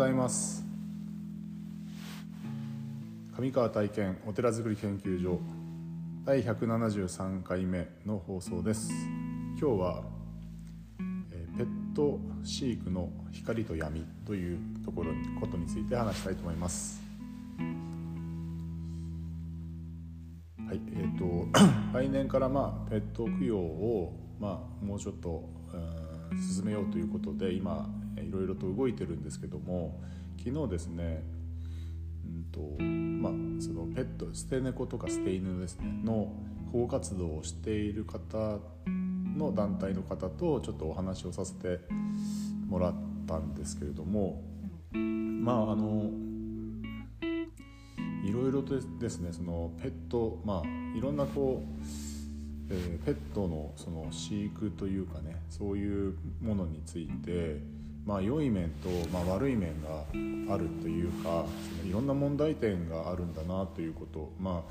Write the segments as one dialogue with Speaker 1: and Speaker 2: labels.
Speaker 1: ございます。上川体験お寺づくり研究所第173回目の放送です。今日はペット飼育の光と闇というところにことについて話したいと思います。はいえー、と 来年からまあペット供養をまあもうちょっとうん進めようということで今いろいろと動いてるんですけども昨日ですねうんとまあ、そのペット捨て猫とか捨て犬ですねの保護活動をしている方の団体の方とちょっとお話をさせてもらったんですけれどもまああのいろいろとですねそのペットまあいろんなこう、えーペットのその飼育というかねそういうものについてまあ良い面と、まあ、悪い面があるというかそのいろんな問題点があるんだなということま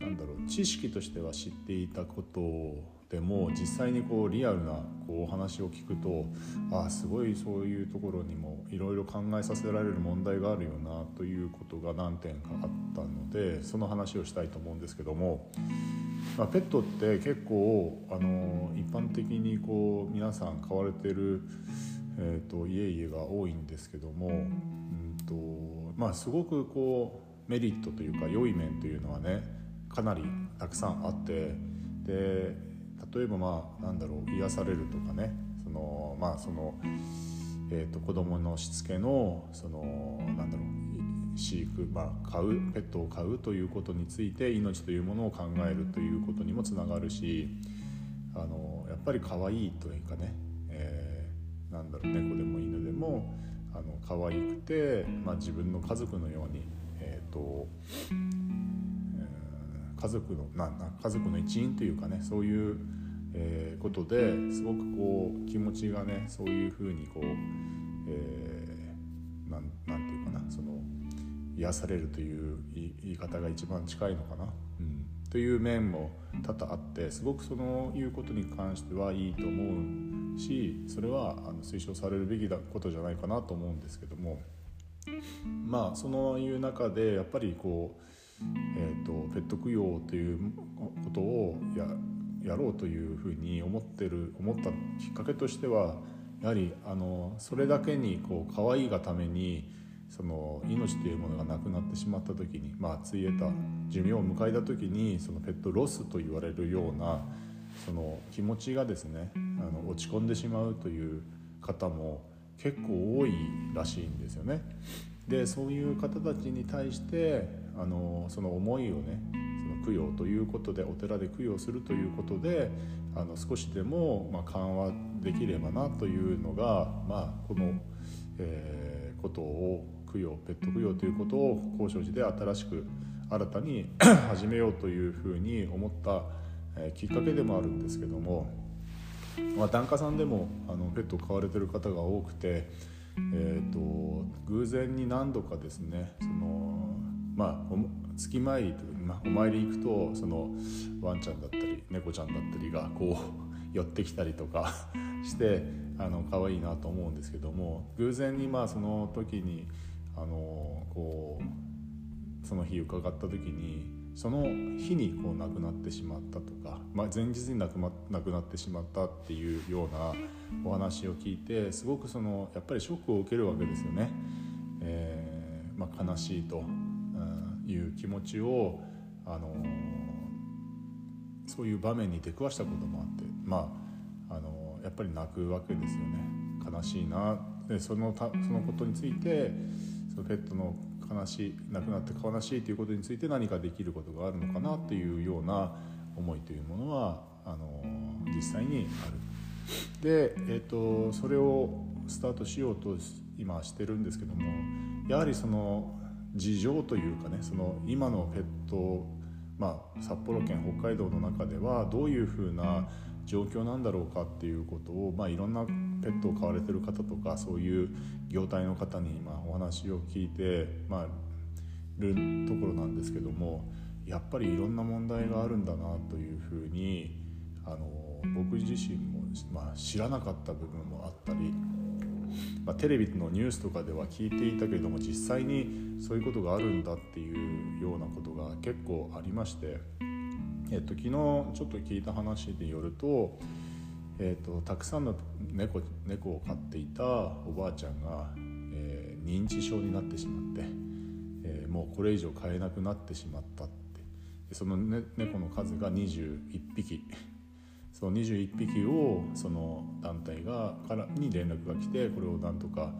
Speaker 1: あなんだろう知識としては知っていたことでも実際にこうリアルなこうお話を聞くとああすごいそういうところにもいろいろ考えさせられる問題があるよなということが何点かあったのでその話をしたいと思うんですけども、まあ、ペットって結構あの一般的にこう皆さん飼われてる、えー、と家々が多いんですけども、うんとまあ、すごくこうメリットというか良い面というのはねかなりたくさんあってで例えばまあなんだろう癒されるとかねそのまあその、えー、と子供のしつけのそのなんだろう飼育、まあ、飼うペットを飼うということについて命というものを考えるということにもつながるしあのやっぱり可愛いというかね、なんだろう猫でも犬でもあの可愛くて、まあ、自分の家族のように、えーとえー家族のなな家族の一員というかねそういう、えーことですごくこう気持ちがねそういうふうにこう、えーなんなんていうかなその癒されるという言い言い方が一番近いのかな、うん、という面も多々あってすごくそのいうことに関してはいいと思うしそれはあの推奨されるべきだことじゃないかなと思うんですけどもまあそのいう中でやっぱりこう、えー、とペット供養ということをややろうというふうに思ってる思ったきっかけとしてはやはりあのそれだけにこう可愛いがためにその命というものがなくなってしまった時に、まあ、ついえた寿命を迎えた時にそのペットロスと言われるようなその気持ちがですねあの落ち込んでしまうという方も結構多いらしいんですよね。でそういう方たちに対してあのその思いをねその供養ということでお寺で供養するということであの少しでも、ま、緩和できればなというのが、まあ、この、えーことを供養ペット供養ということを高尚寺で新しく新たに 始めようというふうに思った、えきっかけでもあるんですけども、まあ、檀家さんでもあのペットを飼われてる方が多くて、えー、と偶然に何度かですねそのまあ月参りというまお参り行くとそのワンちゃんだったり猫ちゃんだったりがこう 寄ってきたりとか してあの可愛いなと思うんですけども偶然にまあその時にあのこうその日伺った時にその日にこう亡くなってしまったとか、まあ、前日に亡く,、ま、亡くなってしまったっていうようなお話を聞いてすごくそのやっぱりショックを受けるわけですよね。えーまあ、悲しいとうんいう気持ちをあのそういう場面に出くわしたこともあってまああのやっぱり泣くわけですよね悲しいなでそのたそのことについてペットの悲しい亡くなって悲しいということについて何かできることがあるのかなっていうような思いというものはあの実際にある。で、えー、とそれをスタートしようと今してるんですけどもやはりその事情というかねその今のペットまあ、札幌県北海道の中ではどういうふうな状況なんだろうかっていうことを、まあ、いろんなペットを飼われてる方とかそういう業態の方にまあお話を聞いて、まあ、るところなんですけどもやっぱりいろんな問題があるんだなというふうにあの僕自身も、まあ、知らなかった部分もあったり、まあ、テレビのニュースとかでは聞いていたけれども実際にそういうことがあるんだっていうようなことが結構ありまして、えっと、昨日ちょっと聞いた話によると,、えっと、たくさんの猫猫を飼っていたおばあちゃんが、えー、認知症になってしまって、えー、もうこれ以上飼えなくなってしまったってその、ね、猫の数が21匹。その21匹をその団体がからに連絡が来てこれをなんとか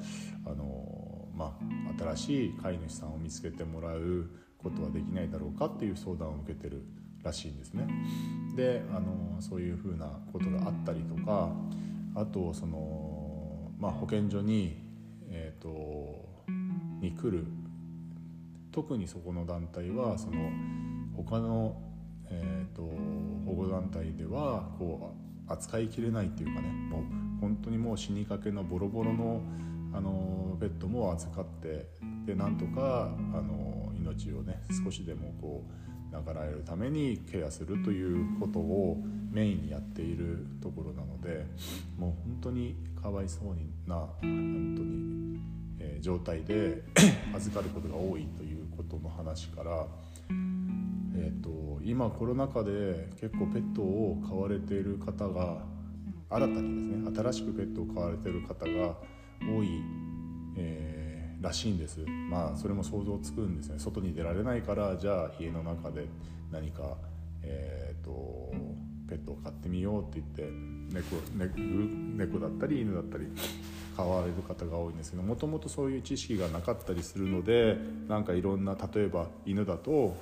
Speaker 1: あの、まあ、新しい飼い主さんを見つけてもらうことはできないだろうかっていう相談を受けてるらしいんですね。であのそういうふうなことがあったりとかあとその、まあ、保健所に、えーと、に来る特にそこの団体はその他のえーと、保護団体ではこう扱いきれないっていうかねもう本当にもう死にかけのボロボロのあのペットも預かってでなんとかあの命をね少しでもこう長らえるためにケアするということをメインにやっているところなのでもう本当にかわいそうな本当に、えー、状態で 預かることが多いということの話から。えーと、今コロナ禍で結構ペットを飼われている方が新たにですね新しくペットを飼われている方が多い、えー、らしいんです。まあそれも想像つくんですね。外に出られないからじゃあ家の中で何か、えーと、ペットを飼ってみようって言って猫猫だったり犬だったり買われる方が多いんですけどもともとそういう知識がなかったりするのでなんかいろんな例えば犬だと、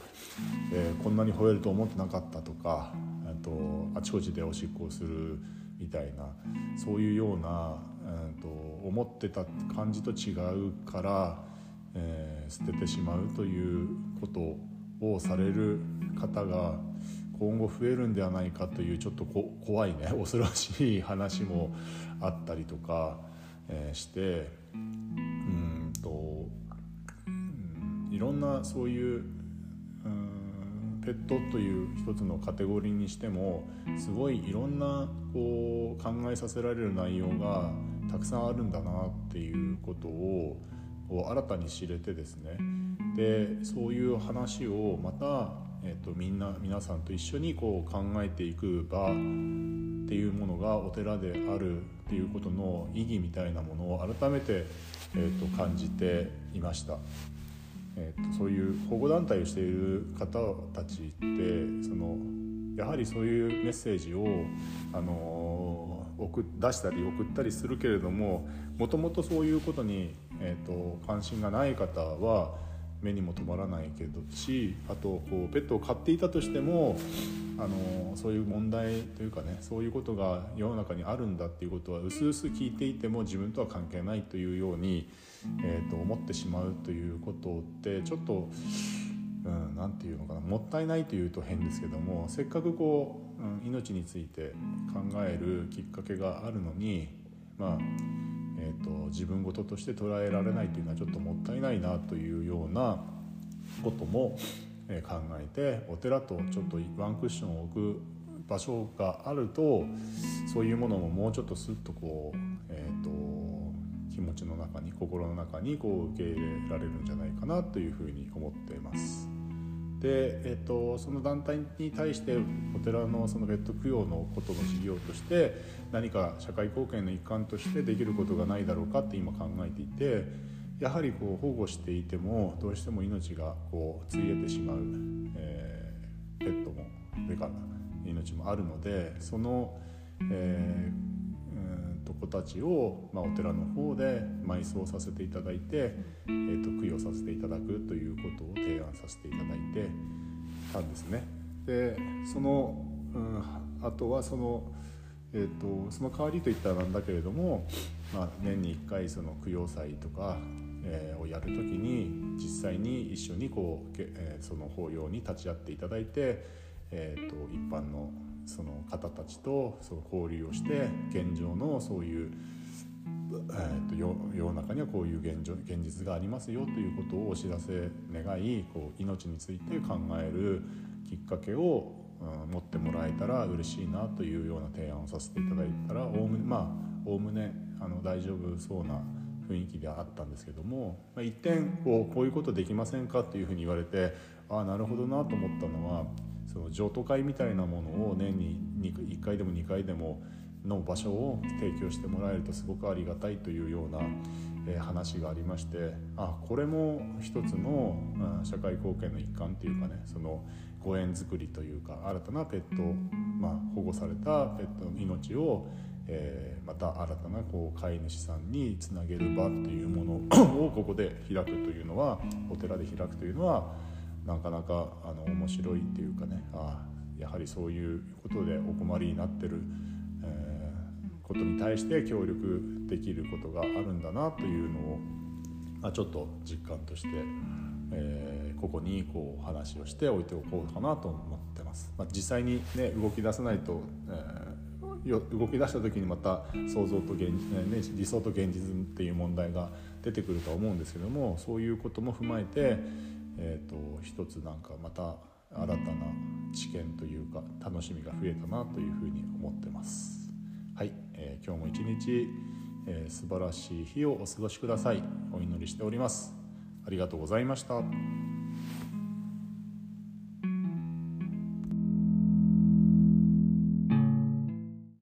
Speaker 1: えー、こんなに吠えると思ってなかったとかあとあちこちでおしっこをするみたいなそういうような、えー、と思ってた感じと違うから、えー、捨ててしまうということをされる方が今後増えるんではないかというちょっと怖いね 恐ろしい話もあったりとか。えー、してうんと、うん、いろんなそういううペットという一つのカテゴリーにしてもすごいいろんなこう考えさせられる内容がたくさんあるんだなっていうことを新たに知れてですねでそういう話をまた、えーと、みんな皆さんと一緒にこう考えていく場っていうものがお寺であるっていうことの意義みたいなものを改めて、えーと、感じていました。えーと、そういう保護団体をしている方たちってそのやはりそういうメッセージを、あの送出したり送ったりするけれどももともとそういうことに、えーと関心がない方は目にも留まらないけどしあとこうペットを飼っていたとしてもあのそういう問題というかねそういうことが世の中にあるんだっていうことはうすうす聞いていても自分とは関係ないというように、えー、と思ってしまうということってちょっとうん、て言うのかなもったいないというと変ですけどもせっかくこう、うん、命について考えるきっかけがあるのにまあえーと、自分事として捉えられないというのはちょっともったいないなというようなことも、え考えてお寺とちょっとワンクッションを置く場所があるとそういうものももうちょっとスッとこう、えーと、気持ちの中に心の中にこう受け入れられるんじゃないかなというふうに思っています。で、えーと、その団体に対してお寺のそのベッド供養のことの事業として何か社会貢献の一環としてできることがないだろうかって今考えていてやはりこう保護していてもどうしても命がこうついえてしまう、えー、ペットもでかな命もあるのでその、えー子たちを、まあ、お寺の方で埋葬させていただいて、えーと、供養させていただくということを提案させていただいてたんですね。でその、うん、あとはその,、えーと、その代わりといったらなんだけれども、まあ、年に1回その供養祭とか、えー、をやる時に実際に一緒にこう、えー、その法要に立ち会っていただいて、えーと一般のその方たちとその交流をして現状のそういう、えーと、世の中にはこういう現状現実がありますよということをお知らせ願いこう命について考えるきっかけを、うん、持ってもらえたら嬉しいなというような提案をさせていただいたらおおむねまあおおむねあの大丈夫そうな雰囲気であったんですけども、まあ、一点こうこういうことできませんかっていうふうに言われてああなるほどなと思ったのはその譲渡会みたいなものを年に1回でも2回でもの場所を提供してもらえるとすごくありがたいというような、え話がありましてあこれも一つの、社会貢献の一環というかねそのご縁作りというか新たなペット、まあ、保護されたペットの命を、えー、また新たなこう飼い主さんにつなげる場というものをここで開くというのはお寺で開くというのはなかなかあの面白いっていうかねあやはりそういうことでお困りになってる、えー、ことに対して協力できることがあるんだなというのを、まあ、ちょっと実感として、えー、ここにこう話をしておいておこうかなと思ってます。まあ、実際に、ね、動き出さないと、えー動き出した時にまた想像と現、ね、理想と現実っていう問題が出てくるとは思うんですけどもそういうことも踏まえてえーと、一つなんかまた新たな知見というか楽しみが増えたなというふうに思ってます。はい、えー、今日も一日、えー、素晴らしい日をお過ごしください。お祈りしております。ありがとうございました。